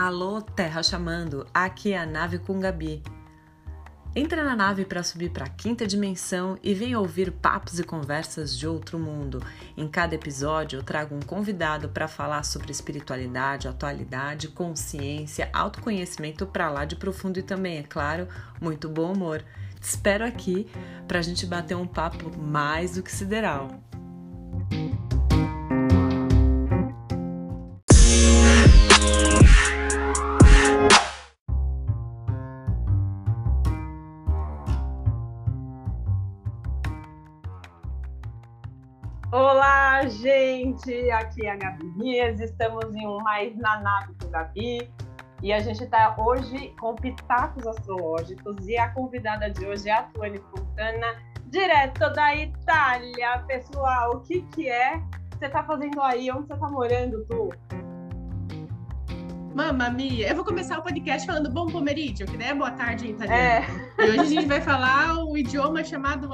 Alô, Terra chamando, aqui é a nave com Gabi. Entra na nave para subir para a quinta dimensão e vem ouvir papos e conversas de outro mundo. Em cada episódio eu trago um convidado para falar sobre espiritualidade, atualidade, consciência, autoconhecimento para lá de profundo e também, é claro, muito bom humor. Te espero aqui para a gente bater um papo mais do que sideral. Gente! Aqui é a Gabi Dias, estamos em um Mais na Nave com Gabi e a gente está hoje com pitacos astrológicos e a convidada de hoje é a Tuane Fontana, direto da Itália. Pessoal, o que que é? Você está fazendo aí? Onde você está morando, Tu? Mamma mia! Eu vou começar o podcast falando bom pomeriggio, que nem é boa tarde em italiano. É. E hoje a gente vai falar o idioma chamado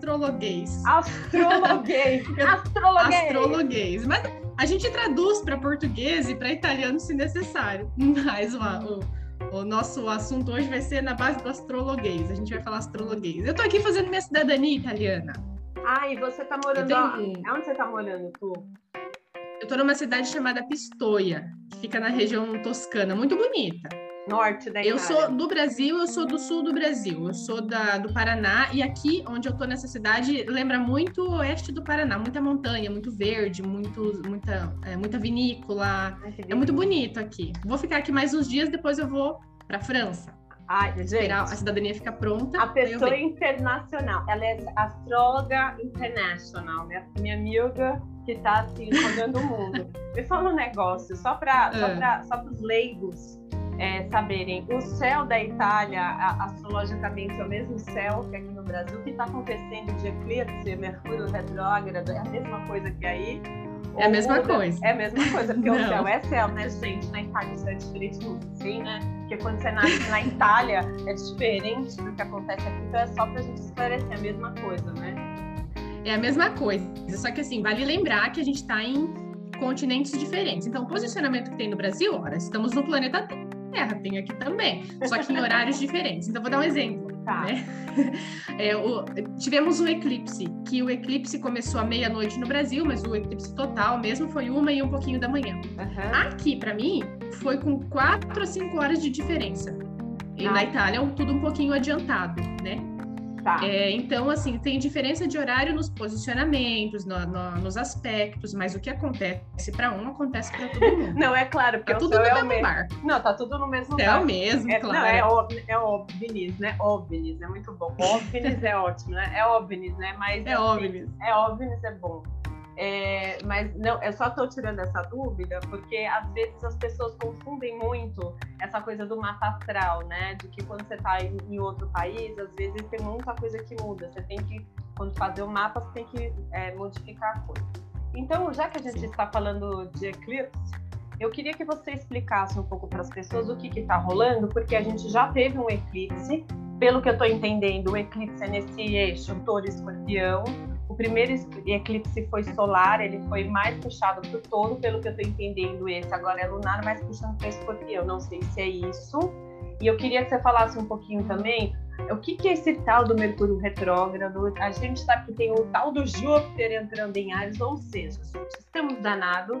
astrologuês. Astrologuês! Astrologuês! Astrologuês. Mas a gente traduz para português e para italiano se necessário. Mas o, o, o, nosso assunto hoje vai ser na base do astrologuês. A gente vai falar astrologuês. Eu tô aqui fazendo minha cidadania italiana. Ah, e você tá morando... tenho- Onde você tá morando, Tu? Eu tô numa cidade chamada Pistoia, que fica na região toscana, muito bonita. Norte da Itália. Eu sou do Brasil, eu sou do sul do Brasil, eu sou da, do Paraná, e aqui onde eu tô nessa cidade lembra muito o oeste do Paraná, muita montanha, muito verde, muito, muita, é, muita vinícola. Ai, É muito bonito aqui. Vou ficar aqui mais uns dias, depois eu vou pra França. Ai, gente, Esperar a cidadania ficar pronta. a pessoa internacional. Ela é astróloga international, minha, minha amiga que tá assim, rodando o mundo. Me fala um negócio, só para só Ah. só os leigos é, saberem. O céu da Itália, a- astrologicamente, é o mesmo céu que aqui no Brasil. O que está acontecendo de eclipse, Mercúrio retrógrado, é a mesma coisa que aí? É a mesma muda? coisa. É a mesma coisa, porque o céu é céu, né, gente? Na Itália isso é diferente do sim, né? Porque quando você nasce na Itália é diferente do que acontece aqui, então é só pra gente esclarecer a mesma coisa, né? É a mesma coisa. Só que assim, vale lembrar que a gente está em continentes diferentes. Então, o posicionamento que tem no Brasil, ora, estamos no planeta Terra, tem aqui também, só que em horários diferentes. Então, vou dar um exemplo. Tá. Né? É, o- tivemos um eclipse, que o eclipse começou à meia-noite no Brasil, mas o eclipse total mesmo foi uma e um pouquinho da manhã. Aham. Aqui, para mim, foi com quatro a cinco horas de diferença. E Ah. na Itália, tudo um pouquinho adiantado, né? Tá. É, então, assim, tem diferença de horário nos posicionamentos, no- no- nos aspectos, mas o que acontece para um acontece para todo mundo. Não, é claro, porque É o tudo no é mesmo mesmo. bar. Não, tá tudo no mesmo É lugar. o mesmo, É, claro. Não, é, ob- é OVNIs, né? OVNIs, é muito bom. OVNIs é ótimo, né? É OVNIs, né? Mas É assim, óbvio. É OVNIs é bom. É, mas não, eu só tô tirando essa dúvida porque às vezes as pessoas confundem muito essa coisa do mapa astral, né? De que quando você tá em, em outro país, às vezes tem muita coisa que muda. Você tem que, quando fazer o mapa, você tem que é, modificar a coisa. Então, já que a gente Sim. está falando de eclipse, eu queria que você explicasse um pouco para as pessoas o que está rolando, porque a gente já teve um eclipse. Pelo que eu estou entendendo, o eclipse é nesse eixo touro-escorpião. Primeiro eclipse foi solar, ele foi mais puxado para o touro, pelo que eu estou entendendo. Esse agora é lunar, mais puxando para escorpião. Não sei se é isso. E eu queria que você falasse um pouquinho também o que, que é esse tal do Mercúrio retrógrado. A gente sabe que tem o tal do Júpiter entrando em Ares, ou seja, gente, estamos danados,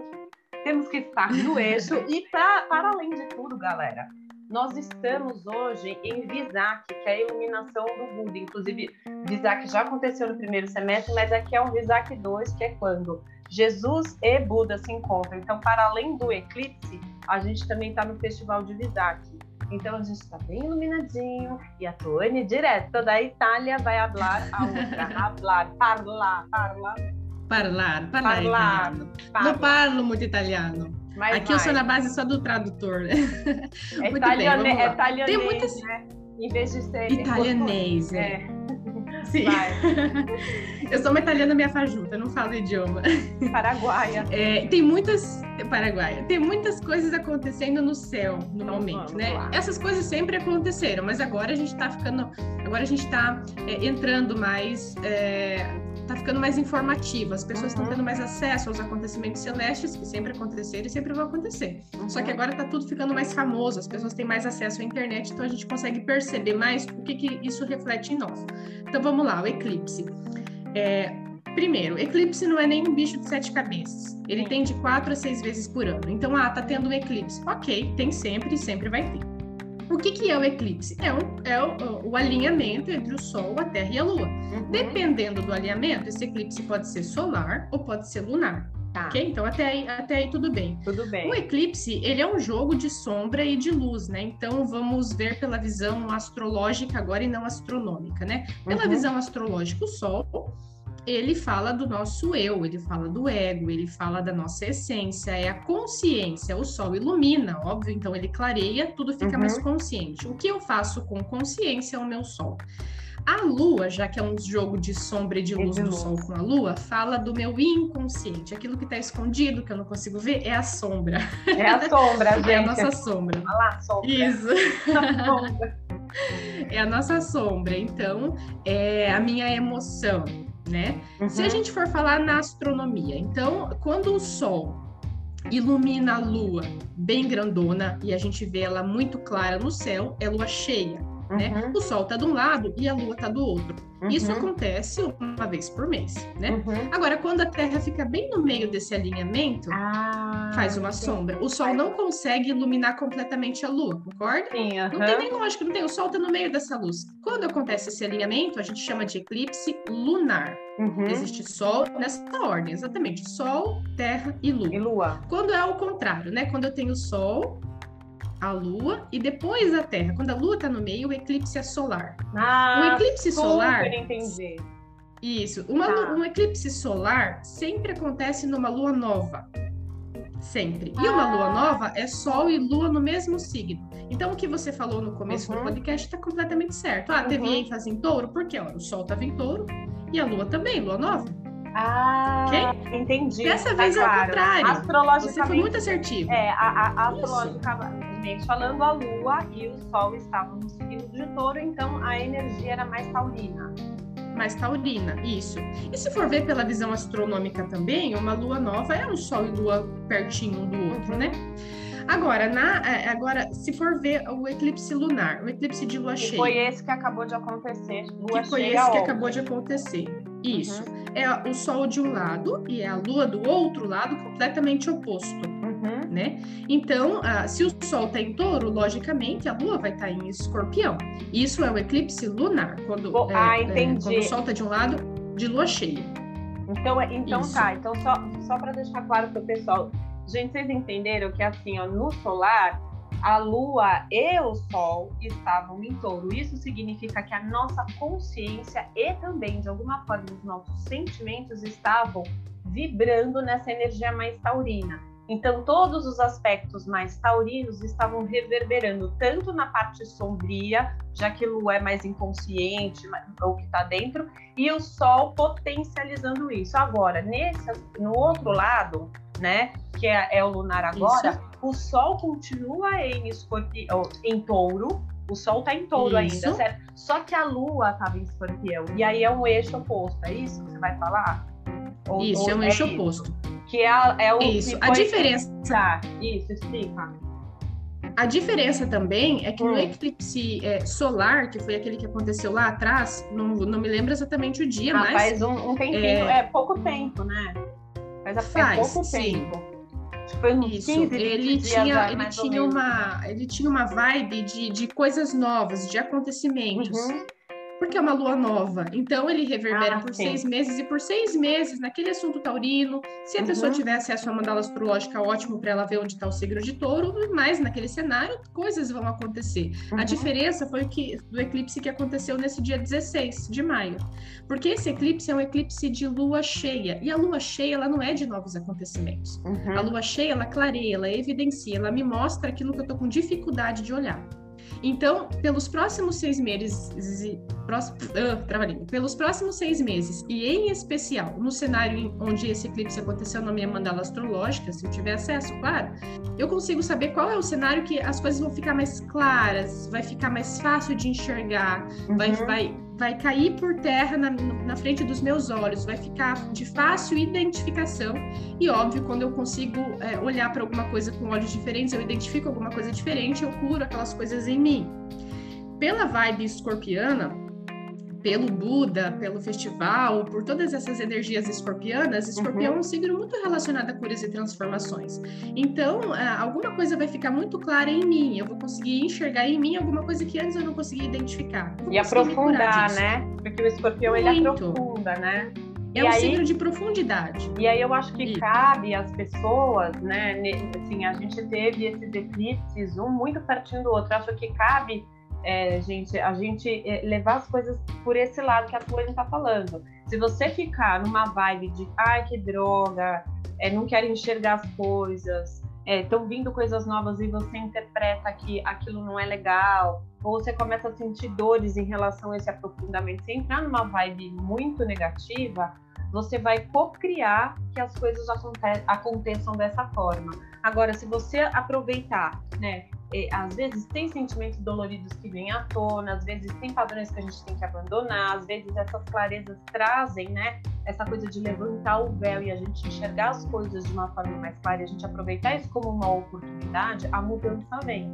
temos que estar no eixo. E pra, para além de tudo, galera, nós estamos hoje em Visak, que é a iluminação do Buda. Inclusive, Visak já aconteceu no primeiro semestre, mas aqui é um Visak 2, que é quando Jesus e Buda se encontram. Então, para além do eclipse, a gente também está no festival de Visak. Então, a gente está bem iluminadinho. E a Tuane, direto da Itália, vai hablar a outra. hablar, parlar, parlar, Parlar, parlar Parlar. italiano. Não parlo muito italiano. Mas Aqui eu sou na base só do tradutor. É italiane, bem, vamos é italianês, Tem muitas- né? Em vez de ser... Italianês, né? É, Sim. vai. Eu sou uma italiana meia fajuta, não falo idioma. Paraguaia. É, tem muitas. Paraguaia. Tem muitas coisas acontecendo no céu no Então momento, né? lá. Essas coisas sempre aconteceram, mas agora a gente tá ficando. Agora a gente tá é, entrando mais. Tá ficando mais informativo, as pessoas estão uhum. tendo mais acesso aos acontecimentos celestes que sempre aconteceram e sempre vão acontecer. Uhum. Só que agora tá tudo ficando mais famoso, as pessoas têm mais acesso à internet, então a gente consegue perceber mais o que, que isso reflete em nós. Então vamos lá, o eclipse. É, Primeiro, eclipse não é nem um bicho de sete cabeças. Ele tem de quatro a seis vezes por ano. Então, ah, tá tendo um eclipse. Ok, tem sempre e sempre vai ter. O que, que é o eclipse? É, um, é o, o, alinhamento entre o Sol, a Terra e a Lua. Uhum. Dependendo do alinhamento, esse eclipse pode ser solar ou pode ser lunar. Tá. Ok? Então, até aí, até aí tudo bem. Tudo bem. O eclipse, ele é um jogo de sombra e de luz, né? Então, vamos ver pela visão astrológica agora e não astronômica, né? Pela uhum. visão astrológica, o Sol ele fala do nosso eu, ele fala do ego, ele fala da nossa essência, é a consciência. O sol ilumina, óbvio, então ele clareia, tudo fica uhum. mais consciente. O que eu faço com consciência é o meu sol. A lua, já que é um jogo de sombra e de luz do sol com a lua, fala do meu inconsciente. Aquilo que está escondido, que eu não consigo ver, é a sombra. É a sombra, gente. É a nossa sombra. Olha lá, sombra. Isso. é a nossa sombra. Então, é a minha emoção né? Uhum. Se a uhum. gente for falar na astronomia, então, quando o Sol ilumina a Lua bem grandona e a gente vê ela muito clara no céu, é lua cheia. Né? Uhum. Né? O Sol está de um lado e a Lua está do outro. Uhum. Isso acontece uma vez por mês, né? Uhum. Agora, quando a Terra fica bem no meio desse alinhamento, ah, faz uma sim. sombra. O Sol não consegue iluminar completamente a Lua, concorda? Sim, Não tem nem lógica, não tem. O Sol está no meio dessa luz. Quando acontece esse alinhamento, a gente chama de eclipse lunar. Uhum. Existe Sol nessa ordem, exatamente. Sol, Terra e Lua. E Lua. Quando é o contrário, né? Quando eu tenho Sol, a Lua e depois a Terra. Quando a Lua está no meio, o eclipse é solar. Ah, o eclipse solar. Entendi. Isso. Uma, tá. Um eclipse solar sempre acontece numa lua nova. Sempre. E uma lua ah. nova é Sol e Lua no mesmo signo. Então, o que você falou no começo uhum. do podcast está completamente certo. Ah, teve uhum. ênfase em touro, porque ó, o Sol estava em touro e a Lua também, Lua nova. Ah, okay? entendi. Dessa vez tá é claro. contrário. Astrologicamente. Você foi muito assertivo. É, a, a, astrologicamente falando, a Lua e o Sol estavam no signo de touro, então a energia era mais taurina. Mais taurina, isso. E se for ver pela visão astronômica também, uma lua nova é um Sol e Lua pertinho um do outro, né? Agora, na, é, agora, se for ver o eclipse lunar, o eclipse de lua cheia. Foi esse que acabou de acontecer. Lua que foi esse que acabou de acontecer. Isso. Uhum. É o Sol de um lado e é a Lua do outro lado, completamente oposto. Né? Então, uh, se o Sol está em touro, logicamente a Lua vai estar tá em escorpião. Isso é o eclipse lunar. Quando, oh, é, ah, entendi. É, quando o Sol está de um lado, de lua cheia. Então, é, então tá. Então, só, só para deixar claro para o pessoal, Gente, vocês entenderam que assim, ó, no solar, a Lua e o Sol estavam em touro. Isso significa que a nossa consciência e também, de alguma forma, os nossos sentimentos estavam vibrando nessa energia mais taurina. Então, todos os aspectos mais taurinos estavam reverberando tanto na parte sombria, já que Lua é mais inconsciente, ou que está dentro, e o Sol potencializando isso. Agora, nesse, no outro lado, né, que é, é o lunar agora, Isso. o Sol continua em escorpião, em touro, o Sol tá em touro isso. ainda, certo? Só que a Lua tava em escorpião. E aí é um eixo oposto, é isso que você vai falar? Ou, isso, ou é um eixo é oposto. Que é, é o. Isso, a diferença. Isso, explica. A diferença também é que hum. no eclipse é, solar, que foi aquele que aconteceu lá atrás, não, não me lembro exatamente o dia, ah, mas. Faz um, um tempinho, é... é pouco tempo, né? Faz, faz pouco sim. tempo. Foi uns Isso. 15, ele tinha, ele tinha uma, ele tinha uma vibe de, de coisas novas, de acontecimentos. Uhum porque é uma lua nova. Então ele reverbera ah, por sim. seis meses e por seis meses naquele assunto taurino. Se a uhum. pessoa tiver acesso a uma mandala astrológica, ótimo para ela ver onde está o signo de touro, mas naquele cenário coisas vão acontecer. Uhum. A diferença foi o que do eclipse que aconteceu nesse dia 16 de maio. Porque esse eclipse é um eclipse de lua cheia. E a lua cheia, ela não é de novos acontecimentos. Uhum. A lua cheia, ela clareia, ela evidencia, ela me mostra aquilo que eu tô com dificuldade de olhar. Então, pelos próximos seis meses, próximo, uh, pelos próximos seis meses, e em especial no cenário onde esse eclipse aconteceu na minha mandala astrológica, se eu tiver acesso, claro, eu consigo saber qual é o cenário que as coisas vão ficar mais claras, vai ficar mais fácil de enxergar, uhum. vai, vai vai cair por terra na, na frente dos meus olhos, vai ficar de fácil identificação. E óbvio, quando eu consigo é, olhar para alguma coisa com olhos diferentes, eu identifico alguma coisa diferente, eu curo aquelas coisas em mim. Pela vibe escorpiana, pelo Buda, pelo festival, por todas essas energias escorpianas, escorpião uhum. é um signo muito relacionado a curas e transformações. Então, é, alguma coisa vai ficar muito clara em mim, eu vou conseguir enxergar em mim alguma coisa que antes eu não conseguia identificar. E aprofundar, né? Porque o escorpião muito. ele aprofunda, né? É e um aí, signo de profundidade. E aí eu acho que cabe às pessoas, né? Assim, a gente teve esses eclipses, um muito pertinho do outro. Eu acho que cabe é, gente, a gente é, levar as coisas por esse lado que a Tulane está falando. Se você ficar numa vibe de ai que droga, é, não quero enxergar as coisas, estão é, vindo coisas novas e você interpreta que aquilo não é legal, ou você começa a sentir dores em relação a esse aprofundamento, se entrar numa vibe muito negativa, você vai co-criar que as coisas aconteçam dessa forma. Agora, se você aproveitar, né, é, às vezes tem sentimentos doloridos que vêm à tona, às vezes tem padrões que a gente tem que abandonar, às vezes essas clarezas trazem, né, essa coisa de levantar o véu e a gente enxergar as coisas de uma forma mais clara e a gente aproveitar isso como uma oportunidade, a mudança vem.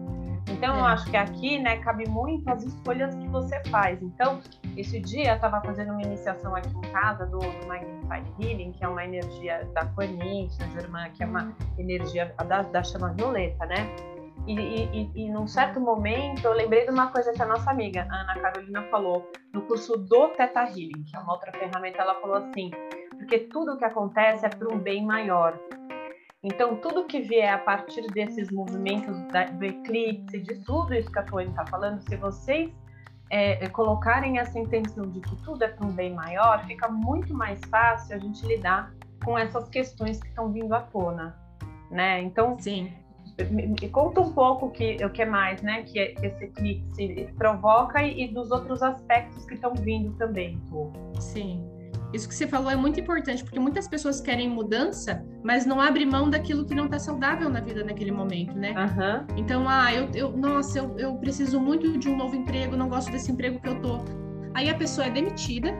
Então, é. eu acho que aqui, né, cabe muito as escolhas que você faz. Então, esse dia eu estava fazendo uma iniciação aqui em casa do, do Magnified Healing, que é uma energia da Corinthians, irmã, que é uma energia da, da chama violeta, né? E, e, e, num certo momento eu lembrei de uma coisa que a nossa amiga Ana Carolina falou no curso do Theta Healing, que é uma outra ferramenta. Ela falou assim: porque tudo o que acontece é para um bem maior. Então, tudo que vier a partir desses movimentos da, do eclipse, de tudo isso que a Tony está falando, se vocês é, colocarem essa intenção de que tudo é para um bem maior, fica muito mais fácil a gente lidar com essas questões que estão vindo à tona, né? Então, Sim me conta um pouco que, o que mais, né, que esse eclipse provoca e, e dos outros aspectos que estão vindo também, tu. Sim. Isso que você falou é muito importante, porque muitas pessoas querem mudança, mas não abrem mão daquilo que não está saudável na vida naquele momento, né? Uhum. Então, ah, eu, eu nossa, eu, eu preciso muito de um novo emprego, não gosto desse emprego que eu tô. Aí a pessoa é demitida,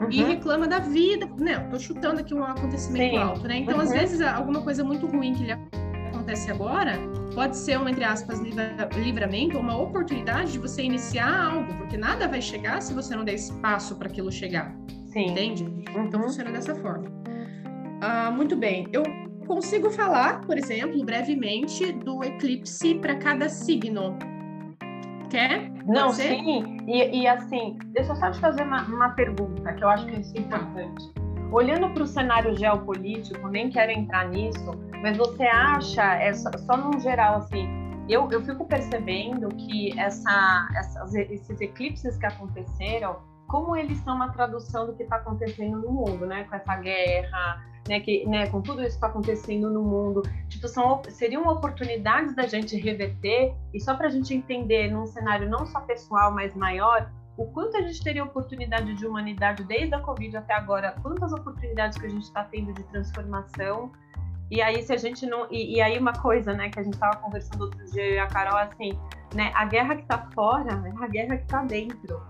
Uhum. e reclama da vida. Né, eu tô chutando aqui um acontecimento Sim. alto, né? Então, uhum. às vezes, alguma coisa muito ruim que lhe acontece agora pode ser um, entre aspas, livra, livramento, uma oportunidade de você iniciar algo, porque nada vai chegar se você não der espaço para aquilo chegar. Sim. Entende? Uhum. Então funciona dessa forma. Ah, muito bem. Eu consigo falar, por exemplo, brevemente do eclipse para cada signo. Quer? Não, sim. E, e, assim, deixa eu só te fazer uma, uma pergunta que eu acho que é importante. Olhando para o cenário geopolítico, nem quero entrar nisso, mas você acha, é só, só num geral, assim, eu, eu fico percebendo que essa, essas, esses eclipses que aconteceram, como eles são uma tradução do que está acontecendo no mundo, né? Com essa guerra, né? Que, né? Com tudo isso que está acontecendo no mundo, tipo, são, seriam oportunidades da gente reverter e só para a gente entender num cenário não só pessoal, mas maior, o quanto a gente teria oportunidade de humanidade desde a Covid até agora, quantas oportunidades que a gente está tendo de transformação. E aí, se a gente não. E, e aí, uma coisa, né, que a gente estava conversando outro dia, e a Carol, assim, né, a guerra que está fora é a guerra que está dentro.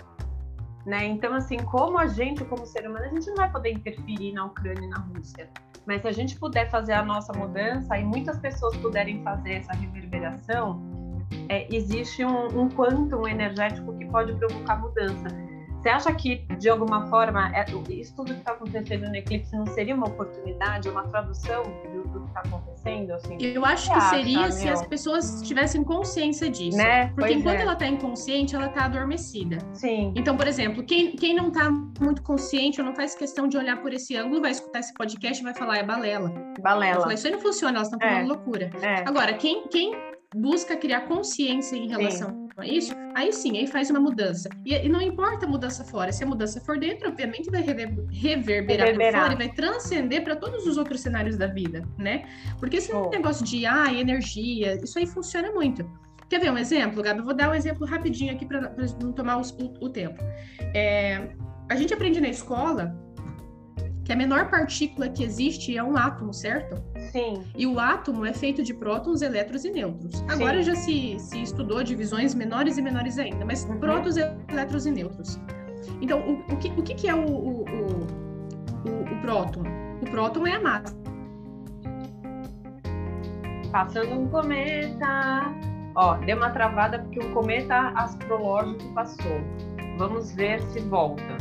Né? Então, assim, como a gente, como ser humano, a gente não vai poder interferir na Ucrânia e na Rússia. Mas se a gente puder fazer a nossa mudança e muitas pessoas puderem fazer essa reverberação, é, existe um, um quantum energético que pode provocar mudança. Você acha que, de alguma forma, é, isso tudo que está acontecendo no eclipse não seria uma oportunidade, uma tradução do, do que está acontecendo? Assim? Eu acho que acha, seria se as pessoas tivessem consciência disso. Né? Porque pois enquanto é. ela está inconsciente, ela está adormecida. Sim. Então, por exemplo, quem, quem não está muito consciente ou não faz questão de olhar por esse ângulo, vai escutar esse podcast e vai falar, é balela. Balela. Falar, isso aí não funciona, elas estão falando É. loucura. É. Agora, quem, quem busca criar consciência em relação a isso, aí sim, aí faz uma mudança. E, e não importa a mudança fora, se a mudança for dentro, obviamente vai rever- reverberar, Reverberar. por fora e vai transcender para todos os outros cenários da vida, né? Porque esse Show. negócio de ah, energia, isso aí funciona muito. Quer ver um exemplo, Gabi? Eu vou dar um exemplo rapidinho aqui para não tomar os- o, o tempo. É, a gente aprende na escola que a menor partícula que existe é um átomo, certo? Sim. E o átomo é feito de prótons, elétrons e nêutrons. Agora já se, se estudou divisões menores e menores ainda, mas Uhum. prótons, elétrons e nêutrons. Então, o, o, que, o que, é o, o, o, o próton? O próton é a massa. Passando um cometa. Ó, deu uma travada porque o cometa astrológico passou. Vamos ver se volta.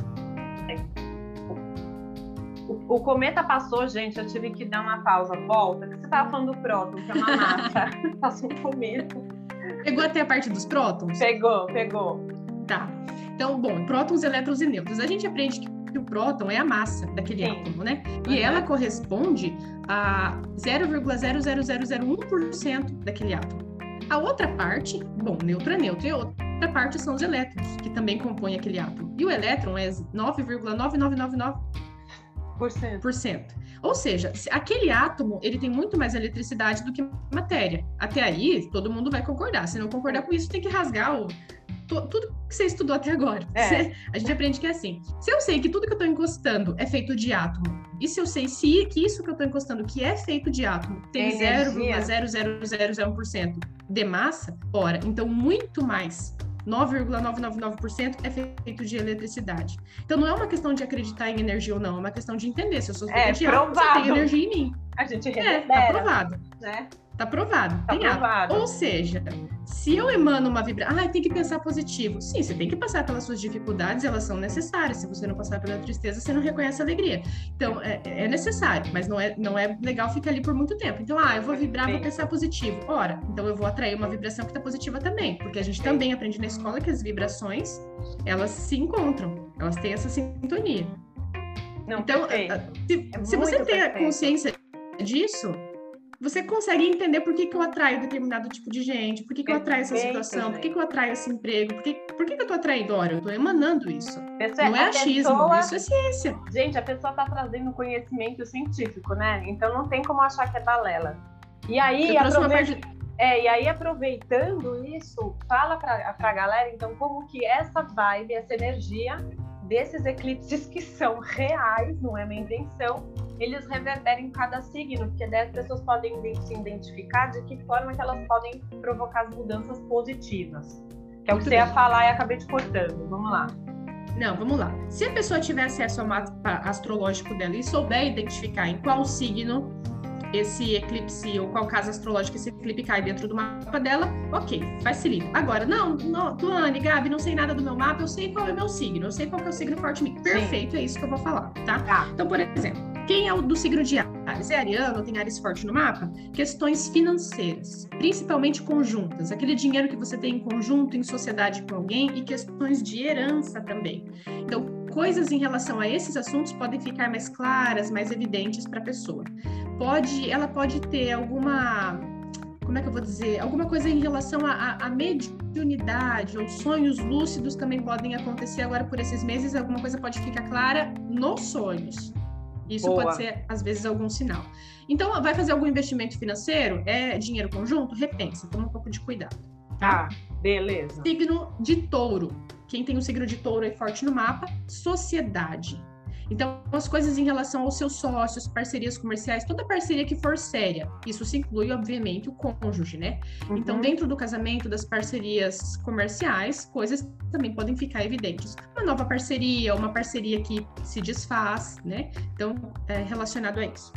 O, o cometa passou, gente. Eu tive que dar uma pausa. Volta. Você estava falando do próton, que é uma massa. Passou um cometa. Pegou até a parte dos prótons? Pegou, pegou. Tá. Então, bom, prótons, elétrons e nêutrons. A gente aprende que o próton é a massa daquele Sim. átomo, né? E uhum. ela corresponde a 0,00001% daquele átomo. A outra parte, bom, neutro é neutro, e a outra parte são os elétrons, que também compõem aquele átomo. E o elétron é 9,9999%. Ou seja, aquele átomo ele tem muito mais eletricidade do que matéria. Até aí, todo mundo vai concordar. Se não concordar com isso, tem que rasgar o, tudo que você estudou até agora. É. a gente aprende que é assim. Se eu sei que tudo que eu estou encostando é feito de átomo, e se eu sei se, que isso que eu estou encostando, que é feito de átomo, tem 0,0001% de massa, ora, então muito mais 9,999% é feito de eletricidade. Então não é uma questão de acreditar em energia ou não, é uma questão de entender se eu sou é, de átomo, você tem energia em mim. A gente é, tá provado. Né? Tá provado. Tá tem provado. Ou seja, se eu emano uma vibração, ah, tem que pensar positivo. Sim, você tem que passar pelas suas dificuldades, elas são necessárias. Se você não passar pela tristeza, você não reconhece a alegria. Então, é, é necessário, mas não é, não é legal ficar ali por muito tempo. Então, ah, eu vou vibrar, vou pensar positivo. Ora, então eu vou atrair uma vibração que está positiva também, porque a gente também aprende na escola que as vibrações, elas se encontram, elas têm essa sintonia. Não, então, se, é se você ter consciência disso, você consegue entender por que, que eu atraio determinado tipo de gente, por que, que eu atraio essa situação, por que, que eu atraio esse emprego, por que, por que, que eu tô atraindo? Olha, eu tô emanando isso. Pessoa, não é achismo, pessoa... isso é ciência. Gente, a pessoa tá trazendo conhecimento científico, né? Então não tem como achar que é balela. E aí, aproveita... é, e aí aproveitando isso, fala pra, pra galera, então, como que essa vibe, essa energia desses eclipses que são reais, não é uma invenção, eles reverberem em cada signo, porque daí as pessoas podem se identificar de que forma que elas podem provocar as mudanças positivas. Que é o que você ia falar e acabei te cortando. Vamos lá. Não, vamos lá. Se a pessoa tiver acesso ao mapa astrológico dela e souber identificar em qual signo esse eclipse ou qual casa astrológica esse eclipse cai dentro do mapa dela, ok, facilita. Agora, não, não, Tuane, Gabi, não sei nada do meu mapa, eu sei qual é o meu signo, eu sei qual é o signo forte em mim. Perfeito, Sim. é isso que eu vou falar, tá? tá? Então, por exemplo, quem é o do signo de Ares? É ariano, tem Ares forte no mapa? Questões financeiras, principalmente conjuntas, aquele dinheiro que você tem em conjunto, em sociedade com alguém, e questões de herança também. Então, coisas em relação a esses assuntos podem ficar mais claras, mais evidentes para a pessoa. Pode, ela pode ter alguma como é que eu vou dizer, alguma coisa em relação à mediunidade ou sonhos lúcidos também podem acontecer agora por esses meses, alguma coisa pode ficar clara nos sonhos. Isso Boa. pode ser, às vezes, algum sinal. Então, vai fazer algum investimento financeiro? É dinheiro conjunto? Repensa, toma um pouco de cuidado. Tá, ah, beleza. Signo de touro. Quem tem o signo de touro é forte no mapa, sociedade. Então, as coisas em relação aos seus sócios, parcerias comerciais, toda parceria que for séria, isso se inclui, obviamente, o cônjuge, né? Uhum. Então, dentro do casamento, das parcerias comerciais, coisas também podem ficar evidentes. Uma nova parceria, uma parceria que se desfaz, né? Então, é relacionado a isso.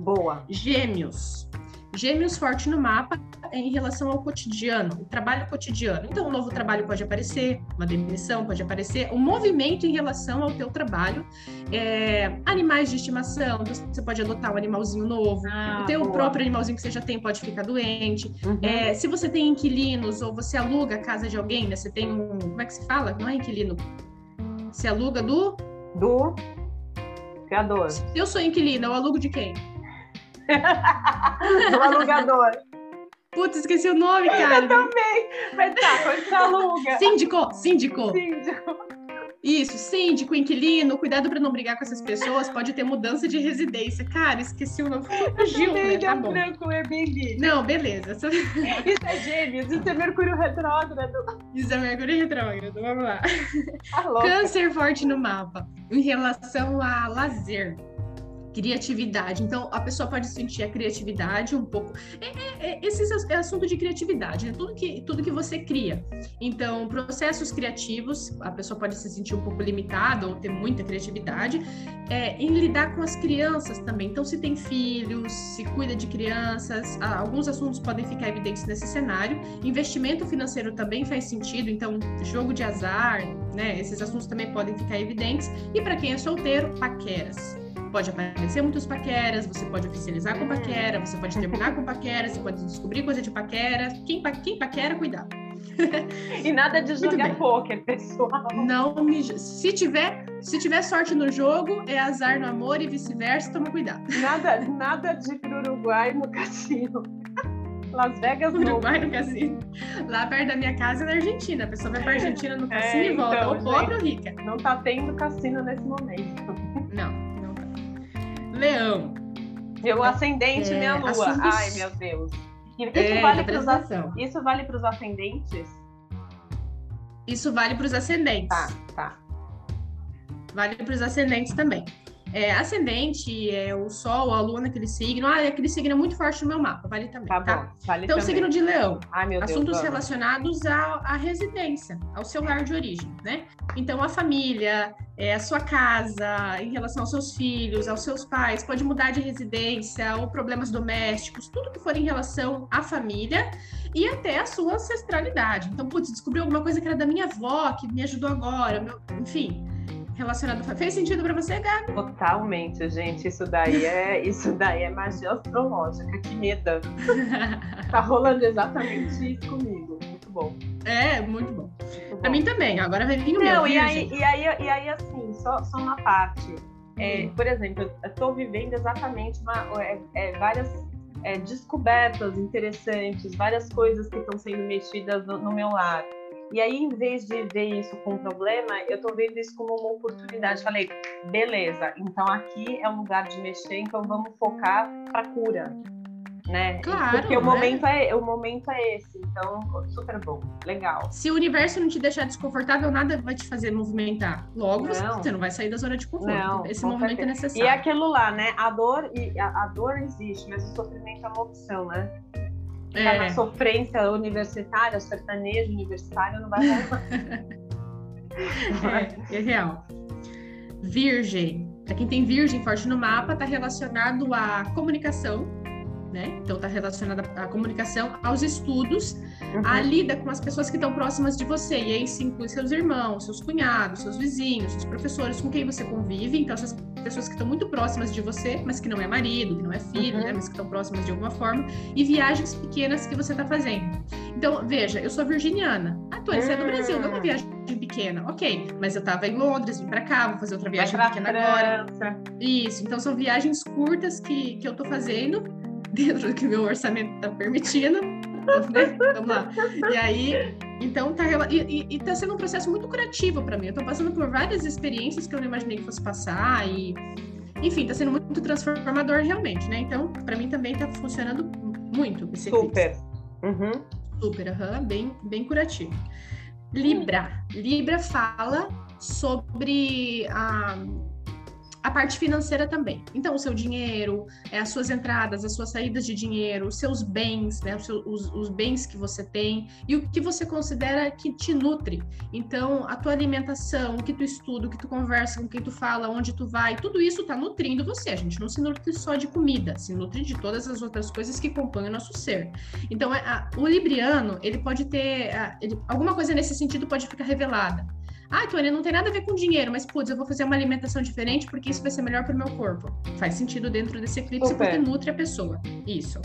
Boa. Gêmeos. Gêmeos forte no mapa em relação ao cotidiano, o trabalho cotidiano. Então, um novo trabalho pode aparecer, uma demissão pode aparecer, um movimento em relação ao teu trabalho. É, animais de estimação, você pode adotar um animalzinho novo. Ah, o teu boa. próprio animalzinho que você já tem pode ficar doente. Uhum. É, se você tem inquilinos ou você aluga a casa de alguém, né? Você tem um... Como é que se fala? Não é inquilino. Você aluga do... Do criador. Se eu sou inquilino, eu alugo de quem? do alugador. Putz, esqueci o nome, cara. Eu também. Mas tá, quando você aluga. Síndico, síndico. Síndico. Isso, síndico, inquilino, cuidado para não brigar com essas pessoas, pode ter mudança de residência. Cara, esqueci o nome. Fugiu, né? Tá bom. branco, Airbnb. Não, beleza. Isso é gêmeos, isso é Mercúrio retrógrado. Isso é Mercúrio retrógrado, vamos lá. Tá Câncer forte no mapa, em relação a lazer Criatividade. Então, a pessoa pode sentir a criatividade um pouco. É, é, é, esse é assunto de criatividade, né? Tudo que, tudo que você cria. Então, processos criativos, a pessoa pode se sentir um pouco limitada ou ter muita criatividade. É, em lidar com as crianças também. Então, se tem filhos, se cuida de crianças, alguns assuntos podem ficar evidentes nesse cenário. Investimento financeiro também faz sentido. Então, jogo de azar, né? Esses assuntos também podem ficar evidentes. E para quem é solteiro, paqueras pode aparecer muitos paqueras, você pode oficializar com paquera, você pode terminar com paquera, você pode descobrir coisa de paquera. Quem, pa quem paquera, cuidado. e nada de jogar pôquer, pessoal. Não me... se tiver, se tiver sorte no jogo, é azar no amor e vice-versa, toma cuidado. Nada, nada de ir Uruguai no cassino. Las Vegas Uruguai no cassino. Lá perto da minha casa é na Argentina. A pessoa vai pra Argentina no é, cassino é, e volta, então, ou pobre ou rica. Não tá tendo cassino nesse momento. Não. Leão. Meu ascendente, é, minha lua. Assuntos... Ai, meu Deus. Isso é, vale para os Isso vale para os ascendentes? Isso vale para os ascendentes. Tá, tá. Vale para os ascendentes também. É, ascendente, é o Sol, a Lua naquele signo. Ah, aquele signo é muito forte no meu mapa, vale também. Tá, tá? bom, vale Então, também. signo de Leão. Ai, meu Assuntos Deus, relacionados à, à, residência, ao seu lar de origem, né? Então, a família, é, a sua casa, em relação aos seus filhos, aos seus pais, pode mudar de residência, ou problemas domésticos, tudo que for em relação à família e até a sua ancestralidade. Então, putz, descobri alguma coisa que era da minha avó, que me ajudou agora, meu... enfim relacionado. Fez sentido para você, Gabi? Totalmente, gente. Isso daí é isso daí é magia astrológica. Que medo. tá rolando exatamente isso comigo. Muito bom. É, muito bom. Muito Pra mim também. Agora vem vir o Não, meu. E aí, e aí, e aí, assim, só, só uma parte. É, hum. por exemplo, eu estou vivendo exatamente uma, é, é, várias é, descobertas interessantes, várias coisas que estão sendo mexidas no, no meu lar. E aí, em vez de ver isso como um problema, eu tô vendo isso como uma oportunidade. Falei, beleza, então aqui é um lugar de mexer, então vamos focar para cura, né? Claro. Porque o né? momento é o momento é esse, então super bom, legal. Se o universo não te deixar desconfortável, nada vai te fazer movimentar. Logo não. você não vai sair da zona de conforto. Não, Esse movimento certeza. é necessário. E é aquilo lá, né? A dor a, a dor existe, mas o sofrimento é uma opção, né? É. Tá na sofrência universitária, sertanejo universitário, não vai rolar. é, é real. Virgem. Para quem tem virgem forte no mapa, está relacionado à comunicação, né? Então está relacionada à comunicação, aos estudos, uhum. à lida com as pessoas que estão próximas de você. E aí se inclui seus irmãos, seus cunhados, seus vizinhos, seus professores com quem você convive. Então essas pessoas que estão muito próximas de você, mas que não é marido, que não é filho, uhum. né? Mas que estão próximas de alguma forma. E viagens pequenas que você está fazendo. Então, veja, eu sou virginiana. Ah, Tony, você é do Brasil, não é uma hum. viagem pequena. Ok, mas eu estava em Londres, vim para cá, vou fazer outra viagem pequena agora. Isso, então são viagens curtas que, que eu estou fazendo dentro do que o meu orçamento está permitindo. Né? Vamos lá. E aí, então tá, e, e, tá sendo um processo muito curativo para mim. Eu tô passando por várias experiências que eu não imaginei que fosse passar e, enfim, tá sendo muito transformador realmente, né? Então, para mim também tá funcionando muito esse Super. Uhum. Super, uhum, bem, bem curativo. Libra. Libra fala sobre a a parte financeira também. Então, o seu dinheiro, é, as suas entradas, as suas saídas de dinheiro, os seus bens, né, os, os, os, bens que você tem e o que você considera que te nutre. Então, a tua alimentação, o que tu estuda, o que tu conversa, com quem tu fala, onde tu vai, tudo isso está nutrindo você. A gente não se nutre só de comida, se nutre de todas as outras coisas que compõem o nosso ser. Então, é, a, o libriano, ele pode ter, a, ele, alguma coisa nesse sentido pode ficar revelada. Ah, Tony, não tem nada a ver com dinheiro, mas putz, eu vou fazer uma alimentação diferente porque isso vai ser melhor para o meu corpo. Faz sentido dentro desse eclipse Super. porque nutre a pessoa. Isso.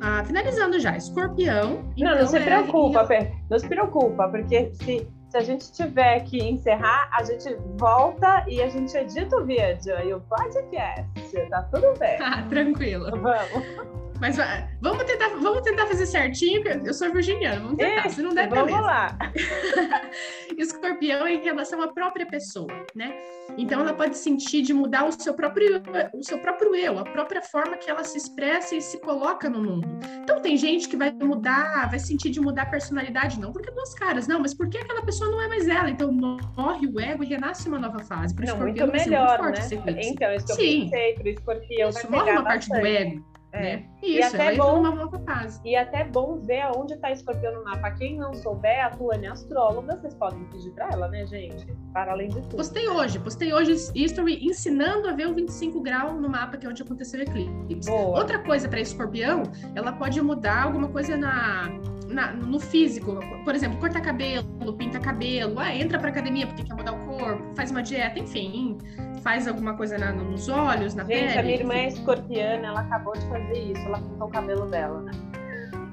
Ah, finalizando já, escorpião. Não, então não se é... preocupa, Pê. Não se preocupa, porque se, se a gente tiver que encerrar, a gente volta e a gente edita o vídeo e o podcast. Tá tudo bem. Ah, tranquilo. Vamos. Mas vamos tentar, vamos tentar fazer certinho, eu sou virginiana, vamos tentar, Isso, se não der, vamos beleza. lá. Escorpião é em relação à própria pessoa, né? Então ela pode sentir de mudar o seu próprio o seu próprio eu, a própria forma que ela se expressa e se coloca no mundo. Então tem gente que vai mudar, vai sentir de mudar a personalidade, não porque duas caras, não, mas porque aquela pessoa não é mais ela. Então morre o ego e renasce uma nova fase. Para o escorpião muito melhor, muito forte né? Então, isso que Sim. eu pensei, para o escorpião Isso morre uma parte do ego. É. Né? Isso, e até bom, numa nova fase. E até bom ver aonde está escorpião no mapa. Quem não souber, a Tuane é astróloga, vocês podem pedir para ela, né, gente? Para além de tudo. Postei hoje, postei hoje history ensinando a ver o 25 grau no mapa que é onde aconteceu o eclipse. Boa. Outra coisa para escorpião, ela pode mudar alguma coisa na, na, no físico. Por exemplo, cortar cabelo, pinta cabelo, ah, entra pra academia porque quer mudar o corpo, faz uma dieta, enfim faz alguma coisa na, nos olhos, na Gente, pele. Gente, a minha irmã é escorpiana, ela acabou de fazer isso, ela pintou o cabelo dela, né?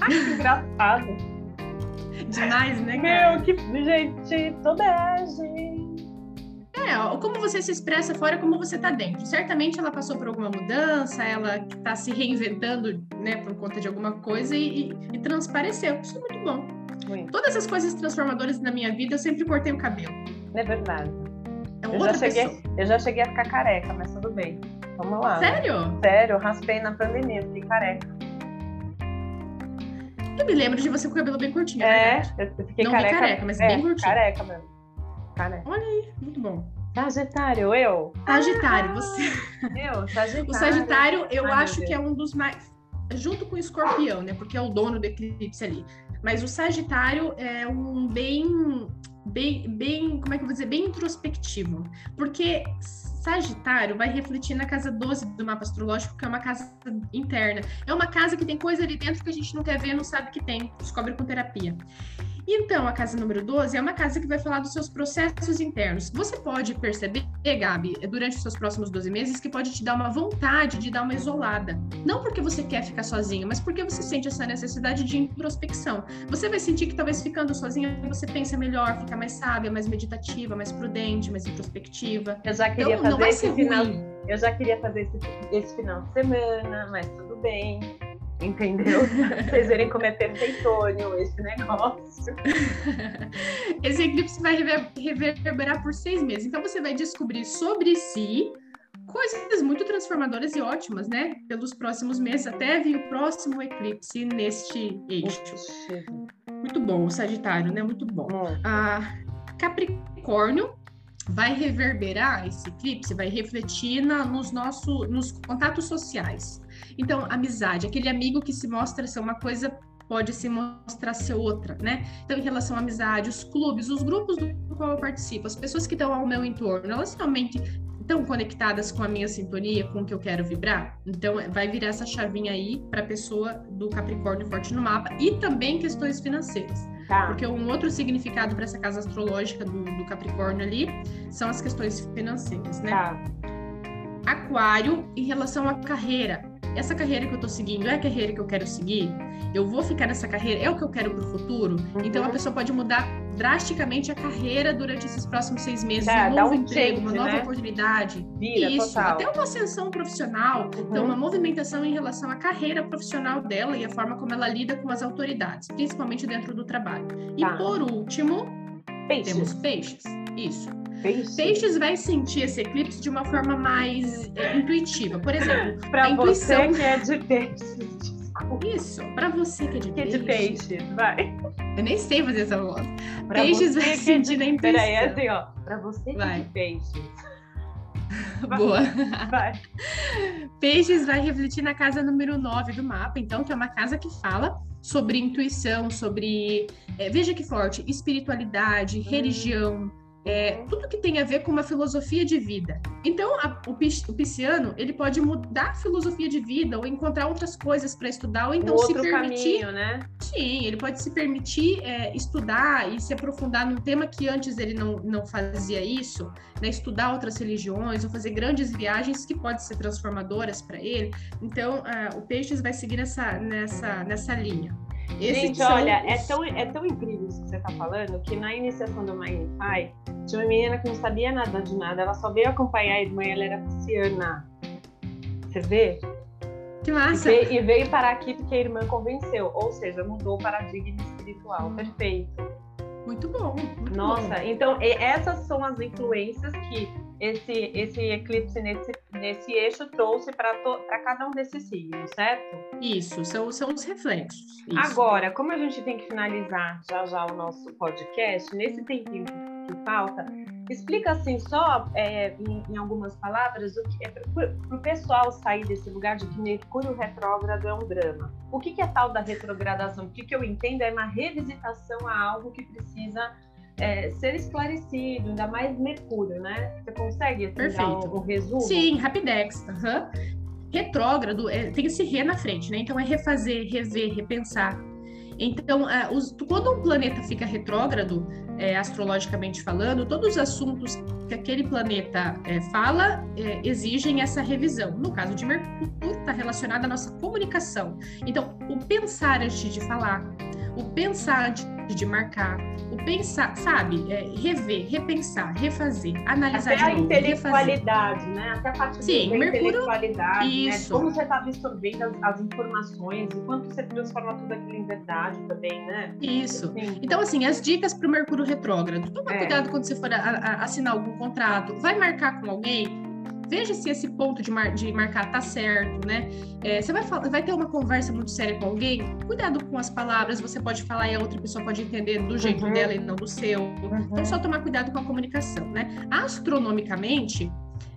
Ai, que engraçado. Demais, né, cara? Meu, que gente, toda é, gente. É, como você se expressa fora, como você tá dentro. Certamente ela passou por alguma mudança, ela tá se reinventando, né, por conta de alguma coisa e, e, e transpareceu. Isso é muito bom. Muito. Todas as coisas transformadoras na minha vida, eu sempre cortei o cabelo. É verdade. É eu, já cheguei, eu já cheguei a ficar careca, mas tudo bem. Vamos lá. Sério? Sério, eu raspei na pandemia, fiquei careca. Eu me lembro de você com o cabelo bem curtinho. É, eu fiquei Não careca. careca, mas é, bem curtinho. Careca mesmo. Careca. Olha aí, muito bom. Sagitário, eu. Sagitário, ah, você. Eu, Sagitário. O Sagitário, eu Ai, acho que é um dos mais. Junto com o escorpião, né? Porque é o dono do eclipse ali. Mas o Sagitário é um bem bem, bem, como é que eu vou dizer, bem introspectivo, porque Sagitário vai refletir na casa 12 do mapa astrológico, que é uma casa interna. É uma casa que tem coisa ali dentro que a gente não quer ver, não sabe que tem, descobre com terapia. Então, a casa número 12 é uma casa que vai falar dos seus processos internos. Você pode perceber, Gabi, durante os seus próximos 12 meses, que pode te dar uma vontade de dar uma isolada. Não porque você quer ficar sozinha, mas porque você sente essa necessidade de introspecção. Você vai sentir que talvez ficando sozinha você pensa melhor, fica mais sábia, mais meditativa, mais prudente, mais introspectiva. Eu já queria então, fazer esse final. Eu já queria fazer esse, esse final de semana, mas tudo bem entendeu? Vocês verem como é perfeitônio esse negócio. Esse eclipse vai reverberar por seis meses. Então você vai descobrir sobre si coisas muito transformadoras e ótimas, né? Pelos próximos meses, até vir o próximo eclipse neste eixo. Muito bom, o Sagitário, né? Muito bom. Ah, Capricórnio vai reverberar esse eclipse, vai refletir na, nos nossos nos contatos sociais. Então, amizade, aquele amigo que se mostra ser uma coisa pode se mostrar ser outra, né? Então, em relação à amizade, os clubes, os grupos do qual eu participo, as pessoas que estão ao meu entorno, elas realmente estão conectadas com a minha sintonia, com o que eu quero vibrar? Então, vai virar essa chavinha aí para a pessoa do Capricórnio forte no mapa e também questões financeiras. Tá. Porque um outro significado para essa casa astrológica do, do, Capricórnio ali são as questões financeiras, né? Tá. Aquário, em relação à carreira, essa carreira que eu tô seguindo é a carreira que eu quero seguir? Eu vou ficar nessa carreira? É o que eu quero pro futuro? Uhum. Então a pessoa pode mudar drasticamente a carreira durante esses próximos seis meses. É, um novo um emprego, change, uma nova né? oportunidade. Vira, Isso, total. até uma ascensão profissional. Uhum. Então, uma movimentação em relação à carreira profissional dela e a forma como ela lida com as autoridades, principalmente dentro do trabalho. E tá. por último, peixes. temos peixes. Isso. Peixes. Peixes vai sentir esse eclipse de uma forma mais é, intuitiva. Por exemplo, para intuição... você que é de peixes. Isso, para você que é de que peixe. de peixe, vai. Eu nem sei fazer essa voz. Pra peixes vai é sentir na intuição. Peraí, é assim, ó. Para você que vai. é de peixes. Boa. Vai. Peixes vai refletir na casa número 9 do mapa, então, que é uma casa que fala sobre intuição, sobre. É, veja que forte, espiritualidade, hum. religião é, tudo que tem a ver com uma filosofia de vida. Então, a, o, o pisciano, ele pode mudar a filosofia de vida ou encontrar outras coisas para estudar, ou então um se permitir... Caminho, né? Sim, ele pode se permitir é, estudar e se aprofundar num tema que antes ele não, não fazia isso, né? Estudar outras religiões ou fazer grandes viagens que podem ser transformadoras para ele. Então, o Peixes vai seguir nessa, nessa, nessa linha. Esse Gente, olha, é tão, é tão incrível isso que você está falando que na iniciação do Magnify tinha uma menina que não sabia nada de nada, ela só veio acompanhar a irmã e ela era pisciana. Você vê? Que massa! E veio, e veio parar aqui porque a irmã convenceu, ou seja, mudou o paradigma espiritual. Perfeito. Muito bom. Muito Nossa, bom. então essas são as influências que esse, esse eclipse nesse, nesse eixo trouxe para cada um desses signos, certo? Isso, são, são os reflexos. Isso. Agora, como a gente tem que finalizar já já o nosso podcast, nesse tempinho que que falta, explica assim só é, em, em, algumas palavras o que é para o pessoal sair desse lugar de que Mercúrio retrógrado é um drama. O que, que é tal da retrogradação? O que, que eu entendo é uma revisitação a algo que precisa é, ser esclarecido, ainda mais Mercúrio, né? Você consegue assim, dar um, um, resumo? Sim, rapidex. Uhum. Retrógrado é, tem esse re na frente, né? Então é refazer, rever, repensar. Então, uh, os, quando um planeta fica retrógrado, é, astrologicamente falando, todos os assuntos que aquele planeta é, fala é, exigem essa revisão. No caso de Mercúrio, está relacionado à nossa comunicação. Então, o pensar antes de falar, o pensar antes de marcar, o pensar, sabe, é, rever, repensar, refazer, analisar Até de a novo, intelectualidade, refazer. né? Até a parte Sim, da Mercúrio, intelectualidade, isso. né? Como você está absorvendo as, as, informações, o quanto você transforma tudo aquilo em verdade também, né? Isso. Sim. Então, assim, as dicas para o Mercúrio retrógrado. Toma é. cuidado quando você for a, a, assinar algum contrato. Vai marcar com alguém? Veja se esse ponto de, mar, de marcar tá certo, né? É, você vai, vai ter uma conversa muito séria com alguém, cuidado com as palavras, você pode falar e a outra pessoa pode entender do jeito uhum. dela e não do seu. Uhum. Então, só tomar cuidado com a comunicação, né? Astronomicamente,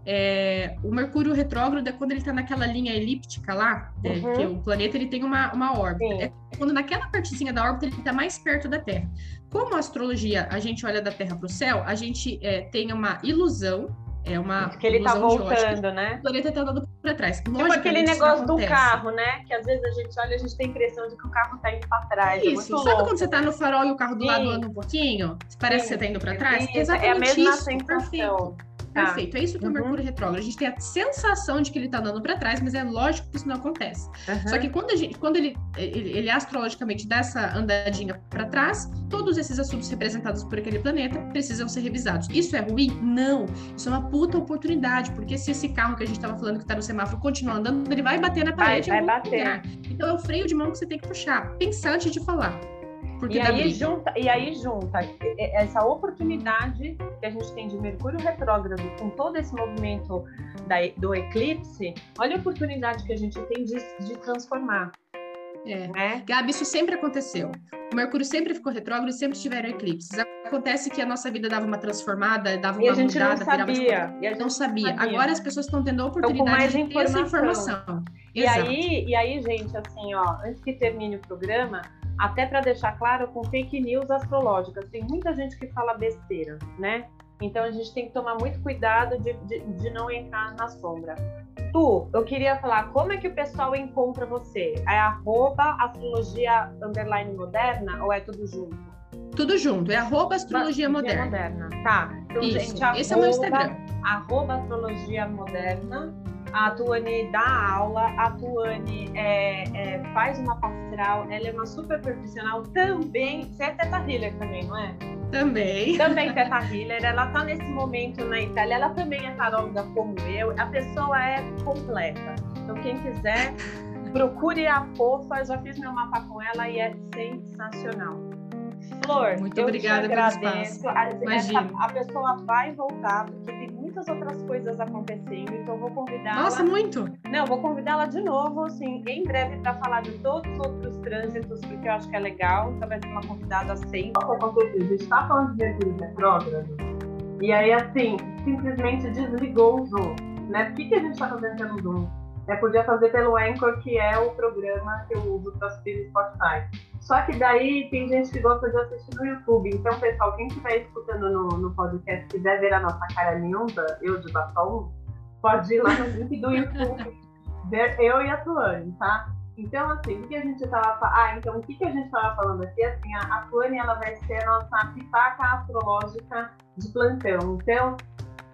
é, o Mercúrio retrógrado é quando ele está naquela linha elíptica lá, é, uhum. que o planeta ele tem uma, uma órbita. Sim. É quando naquela partezinha da órbita ele está mais perto da Terra. Como a astrologia, a gente olha da Terra para o céu, a gente é, tem uma ilusão é uma. Que ele tá voltando, né? O planeta tá andando para trás. Tipo aquele negócio do carro, né? Que às vezes a gente olha e a gente tem a impressão de que o carro tá indo para trás. É isso. É Sabe louco. quando você tá no farol e o carro do Sim. lado anda um pouquinho? Parece Sim. que você tá indo para trás? Exatamente é a mesma isso. sensação. Perfeito. Tá. Perfeito. É isso que é o uhum. Mercúrio retrógrado. A gente tem a sensação de que ele está andando para trás, mas é lógico que isso não acontece. Uhum. Só que quando, gente, quando ele, ele, ele astrologicamente dá essa andadinha para trás, todos esses assuntos representados por aquele planeta precisam ser revisados. Isso é ruim? Não. Isso é uma puta oportunidade, porque se esse carro que a gente estava falando que está no semáforo continuar andando, ele vai bater na parede. Vai, vai bater. Lugar. Então é o freio de mão que você tem que puxar. Pensar antes de falar. Porque e, aí junta, e aí junta essa oportunidade que a gente tem de Mercúrio retrógrado com todo esse movimento da, do eclipse, olha a oportunidade que a gente tem de, de transformar. É. Né? Gabi, isso sempre aconteceu. O Mercúrio sempre ficou retrógrado e sempre tiveram eclipses. Acontece que a nossa vida dava uma transformada, dava uma e a gente mudada, não sabia. E a gente não sabia. sabia. Agora as pessoas estão tendo a oportunidade de ter essa informação. E aí, e aí, gente, assim, ó, antes que termine o programa, até para deixar claro com fake news astrológicas. Tem muita gente que fala besteira, né? Então a gente tem que tomar muito cuidado de, de, de, não entrar na sombra. Tu, eu queria falar, como é que o pessoal encontra você? É arroba astrologia underline moderna ou é tudo junto? Tudo junto, é arroba astrologia moderna. moderna. Tá. Então, Isso. gente, arroba, Esse é o meu Instagram. Arroba astrologia moderna a Tuane dá aula, a Tuane é, é, faz uma pastoral, ela é uma super profissional também. Você é teta healer também, não é? Também. Também teta healer. Ela tá nesse momento na Itália, ela também é taróloga como eu. A pessoa é completa. Então, quem quiser, procure a fofa. Eu já fiz meu mapa com ela e é sensacional. Flor, muito obrigada pelo espaço. Imagina. A, a pessoa vai voltar, porque tem muitas outras coisas acontecendo, então vou convidá-la. Nossa, muito! Não, vou convidá-la de novo, assim, em breve, para falar de todos os outros trânsitos, porque eu acho que é legal. Então vai ser uma convidada sempre. O? A gente está falando de Mercúrio retrógrado, e aí, assim, simplesmente desligou o Zoom. Né? Por que, que a gente está fazendo pelo Zoom? É, podia fazer pelo Anchor, que é o programa que eu uso para subir no Spotify. Só que daí tem gente que gosta de assistir no YouTube. Então, pessoal, quem estiver escutando no, no podcast quiser ver a nossa cara linda, eu de batom, pode ir lá no link do YouTube, ver eu e a Tuane, tá? Então, assim, o que a gente estava Ah, então o que, que a gente estava falando aqui? Assim, a, Tuane, ela vai ser a nossa pitaca astrológica de plantão. Então,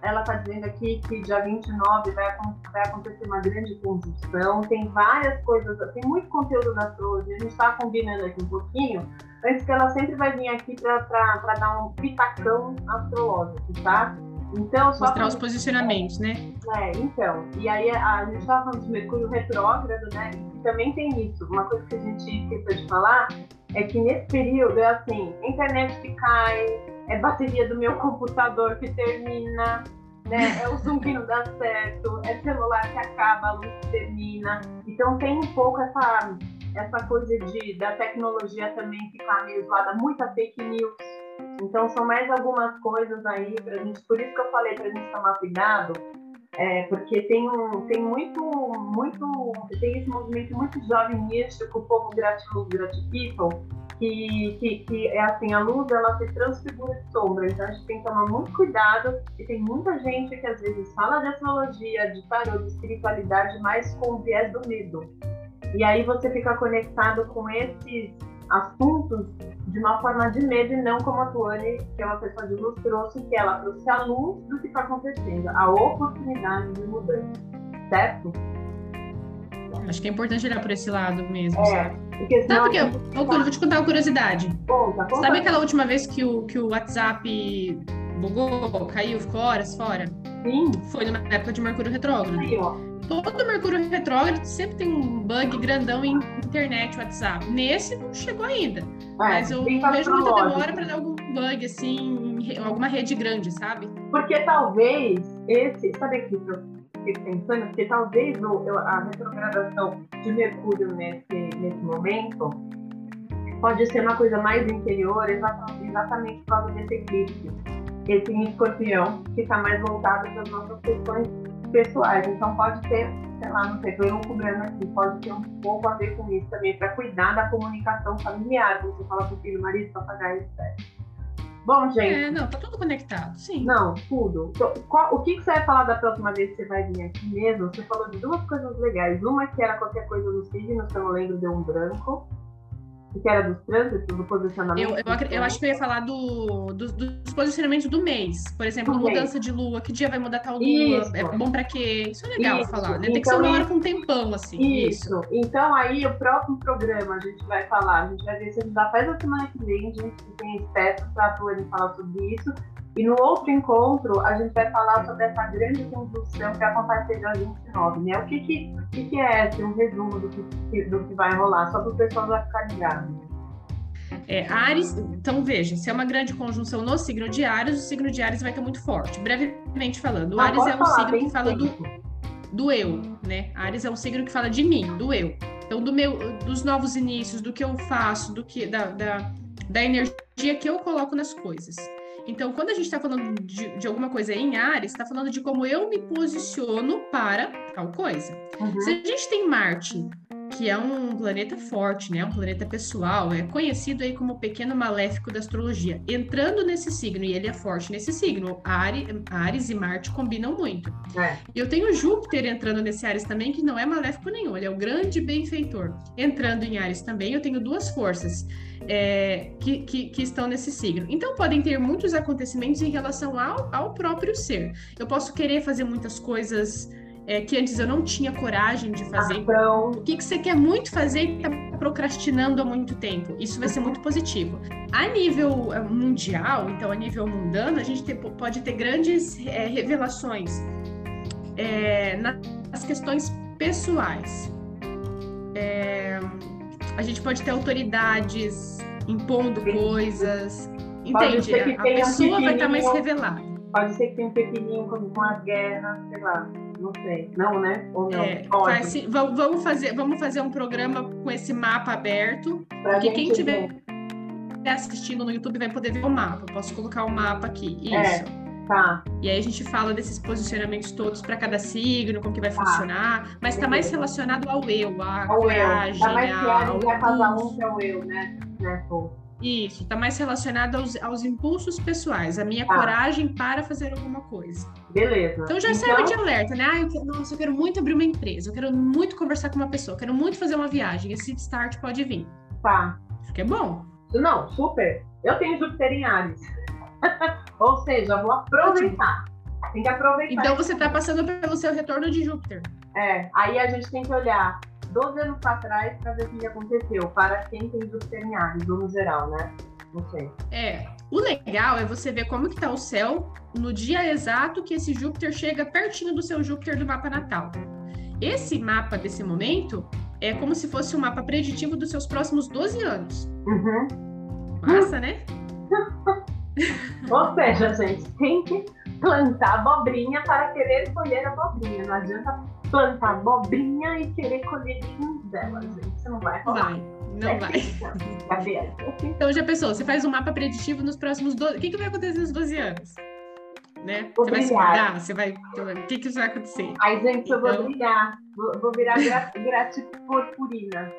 ela está dizendo aqui que dia 29 vai, vai acontecer uma grande conjunção. Tem várias coisas, tem muito conteúdo da astrologia. A gente está combinando aqui um pouquinho, antes que ela sempre vai vir aqui para dar um pitacão astrológico, tá? Então, só Mostrar pra... os posicionamentos, né? É, então. E aí a, gente estava falando de Mercúrio retrógrado, né? E também tem isso. Uma coisa que a gente esqueceu de falar é que nesse período é assim, internet que cai, é bateria do meu computador que termina, né? É o Zoom que não dá certo, é celular que acaba, a luz que termina. Então tem um pouco essa, essa coisa de, da tecnologia também ficar meio zoada, muita fake news. Então são mais algumas coisas aí pra gente, por isso que eu falei pra gente tomar cuidado, é, porque tem, um, tem muito, muito, tem esse movimento muito jovem místico, o povo gratiluz, gratificam, que, que, que é assim, a luz ela se transfigura de sombra, então a gente tem que tomar muito cuidado e tem muita gente que às vezes fala de astrologia, de tarô, de espiritualidade, mas com o viés do medo. E aí você fica conectado com esses assuntos de uma forma de medo e não como a Tuane, que é uma pessoa de luz, trouxe, que ela trouxe a luz do que está acontecendo, a oportunidade de mudança, certo? Acho que é importante olhar por esse lado mesmo, é, sabe? Porque senão... Sabe porque, eu, eu, vou te contar uma curiosidade. Conta, conta. Sabe aquela última vez que o, que o WhatsApp bugou, caiu, ficou horas fora? Sim. Foi numa época de Mercúrio retrógrado. Aí, ó. Todo Mercúrio retrógrado sempre tem um bug grandão em internet, WhatsApp. Nesse não chegou ainda. É, mas eu vejo muita demora para dar algum bug, assim, em alguma rede grande, sabe? Porque talvez esse. Sabe aqui fiquei pensando? Porque talvez o, a retrogradação de Mercúrio nesse, nesse momento pode ser uma coisa mais interior, exatamente por causa desse eclipse. Esse escorpião que está mais voltado para as nossas questões pessoais. Então pode ter, sei lá, não sei, estou elucubrando aqui, pode ter um pouco a ver com isso também, para cuidar da comunicação familiar. Você fala com o filho, marido, papagaio, etc. Bom, gente. É, não, tá tudo conectado, sim. Não, tudo. Então, qual, o que, que você vai falar da próxima vez que você vai vir aqui mesmo? Você falou de duas coisas legais. Uma que era qualquer coisa no signo, se eu não lembro, deu um branco que era dos trânsitos, do posicionamento? Eu, eu, eu, acho que eu ia falar do, do, dos posicionamentos do mês. Por exemplo, do mudança de lua, que dia vai mudar tal lua, isso. é bom para quê? Isso é legal isso. falar, né? Tem então, que ser uma hora com um tempão, assim. Isso. isso. Então, aí, o próximo programa a gente vai falar, a gente vai ver se a gente já faz a semana que vem, a gente tem esperto para a falar sobre isso. E no outro encontro, a gente vai falar sobre essa grande conjunção que aconteceu dia 29, né? O que, que, que, que é esse, um resumo do que, do que vai rolar, só para o pessoal já ficar ligado. É, Ares, então veja, se é uma grande conjunção no signo de Ares, o signo de Ares vai estar muito forte. Brevemente falando, o Ares é um signo que fala do, do eu, né? Ares é um signo que fala de mim, do eu. Então, do meu, dos novos inícios, do que eu faço, do que da, da, da energia que eu coloco nas coisas. Então, quando a gente está falando de, de, alguma coisa em Ares, está falando de como eu me posiciono para tal coisa. Uhum. Se a gente tem Marte, que é um planeta forte, né? Um planeta pessoal, é conhecido aí como o pequeno maléfico da astrologia. Entrando nesse signo, e ele é forte nesse signo, Ares, Ares e Marte combinam muito. É. Eu tenho Júpiter entrando nesse Ares também, que não é maléfico nenhum, ele é o grande benfeitor. Entrando em Ares também, eu tenho duas forças é, que, que, que, estão nesse signo. Então, podem ter muitos acontecimentos em relação ao, ao próprio ser. Eu posso querer fazer muitas coisas é, que antes eu não tinha coragem de fazer. Então... O que, que você quer muito fazer e está procrastinando há muito tempo? Isso vai ser muito positivo. A nível é, mundial, então a nível mundano, a gente ter, pode ter grandes é, revelações é, nas questões pessoais. A gente pode ter autoridades impondo coisas. Entende? A pessoa um vai estar mais revelada. Pode ser que tenha um pequenininho com, com as guerras, sei lá. Não sei. Não, né? Ou não? É, faz, vamos, fazer, vamos fazer um programa com esse mapa aberto. Pra porque quem tiver assistindo no YouTube vai poder ver o mapa. Posso colocar o mapa aqui. É, Isso. É. Tá. E aí a gente fala desses posicionamentos todos para cada signo, como que vai tá. funcionar, mas está mais relacionado ao eu, à ao coragem, eu. Tá mais ao... cada um que é o eu, né? né Isso, está mais relacionado aos, aos impulsos pessoais, a minha tá. coragem para fazer alguma coisa. Beleza. Então já então... serve de alerta, né? Ah, eu quero, nossa, eu quero muito abrir uma empresa, eu quero muito conversar com uma pessoa, eu quero muito fazer uma viagem. Esse start pode vir. Tá. Acho que é bom. Não, super. Eu tenho Júpiter em Ares. Ou seja, vou aproveitar. Tem que aproveitar. Então você está passando pelo seu retorno de Júpiter. É, aí a gente tem que olhar 12 anos para trás para ver o que aconteceu, para quem tem Júpiter em Ares, no geral, né? Não sei. É, O legal é você ver como que está o céu no dia exato que esse Júpiter chega pertinho do seu Júpiter do mapa natal. Esse mapa desse momento é como se fosse um mapa preditivo dos seus próximos 12 anos. Uhum. Massa, né? Ou seja, gente, tem que plantar abobrinha para querer colher abobrinha. Não adianta plantar abobrinha e querer colher dela, gente. Você não vai rolar. Vai, não É vai. Gabriela. Então já pensou, você faz um mapa preditivo nos próximos 12. O que, que vai acontecer nos 12 anos? Né? Você vai se mudar? Você vai. O que, que vai acontecer? Ai, gente, eu vou Então- brilhar. Vou, vou virar gra gratiporpurina.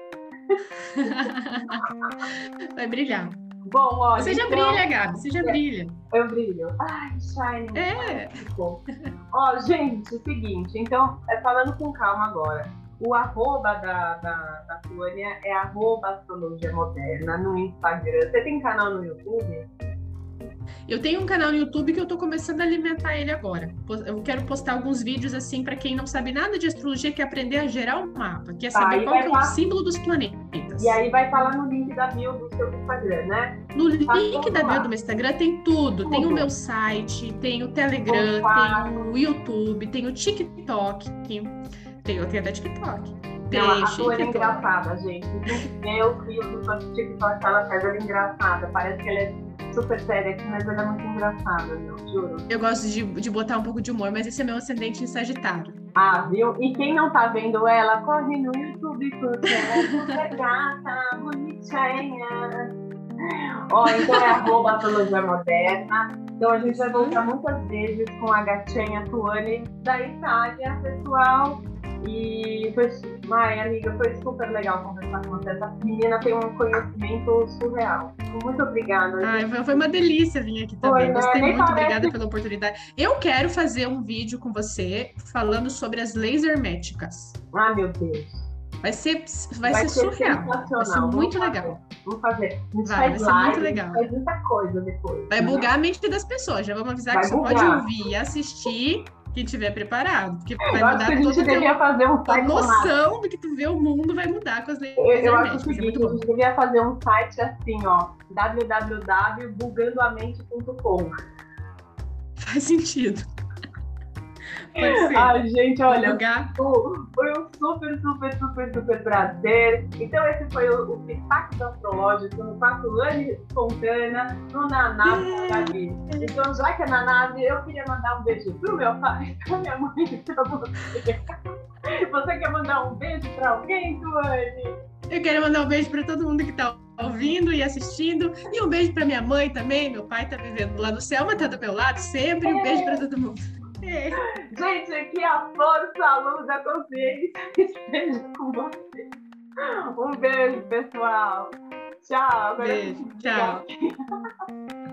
Vai brilhar. Bom, olha. Você já então, brilha, Gabi, você já brilha. Eu brilho. Ai, shine. É. Ó, gente, o seguinte, então, é, falando com calma agora. O arroba da, da, da Tônia é arroba astrologia moderna no Instagram. Você tem canal no YouTube? Eu tenho um canal no YouTube que eu tô começando a alimentar ele agora. Eu quero postar alguns vídeos assim para quem não sabe nada de astrologia, quer aprender a gerar um mapa, quer Tá, saber qual é lá. o símbolo dos planetas. E aí vai estar lá no link da bio do seu Instagram, né? No Tá link tudo da lá. bio do meu Instagram tem tudo. Tem o Tudo. meu site, tem o Telegram, tem o YouTube, tem o TikTok. Tem, eu tenho até TikTok. Tem Não, a Tônia é engraçada, gente. Eu crio seu TikTok, ela faz ela engraçada. Parece que ela é super séria aqui, mas ela é muito engraçada, meu, juro. Eu gosto de, de botar um pouco de humor, mas esse é meu ascendente em Sagitário. Ah, viu? E quem não tá vendo ela, corre no YouTube porque ela é super gata, bonitinha. Ó, então é arroba astrologia moderna. Então a gente vai voltar muitas vezes com a gatinha Tuane da Itália, pessoal. E foi, ai, amiga, foi super legal conversar com você. Essa menina tem um conhecimento surreal. Muito obrigada. Ai, foi, foi uma delícia vir aqui Foi, também. né? Gostei muito, parece- obrigada pela oportunidade. Eu quero fazer um vídeo com você falando sobre as leis herméticas. Ah, meu Deus. Vai ser, vai ser surreal. Vai ser muito Vamos legal. fazer. Vamos fazer. Vai, faz vai ser live, muito legal. faz muita coisa depois. Vai né? bugar a mente das pessoas. Já vamos avisar Vai que só pode bugar. ouvir e assistir quem tiver preparado. Porque vai Eu acho mudar que a gente o teu, fazer um a site chamado- noção do que tu vê o mundo vai mudar com as leis Eu, eu acho. É seguinte, muito a gente devia fazer um site assim, ó, www.bugandoamente.com. Faz sentido. Ser. Ai, gente, olha. Foi foi um super, super, super, super prazer. Então, esse foi o, o Pitaco Astrológico no Patulane Fontana, no Nanave da Gabi. Então, já que é na nave, eu queria mandar um beijo pro meu pai, pra minha mãe pra você. Você quer mandar um beijo pra alguém, Tuane? Eu quero mandar um beijo para todo mundo que está ouvindo e assistindo. E um beijo para minha mãe também. Meu pai está vivendo lá no céu, mas está do meu lado sempre. Um beijo para todo mundo. É. Gente, aqui a força, a luz da consciência esteja com você. Um beijo, pessoal. Tchau. Agora Beijo, tchau.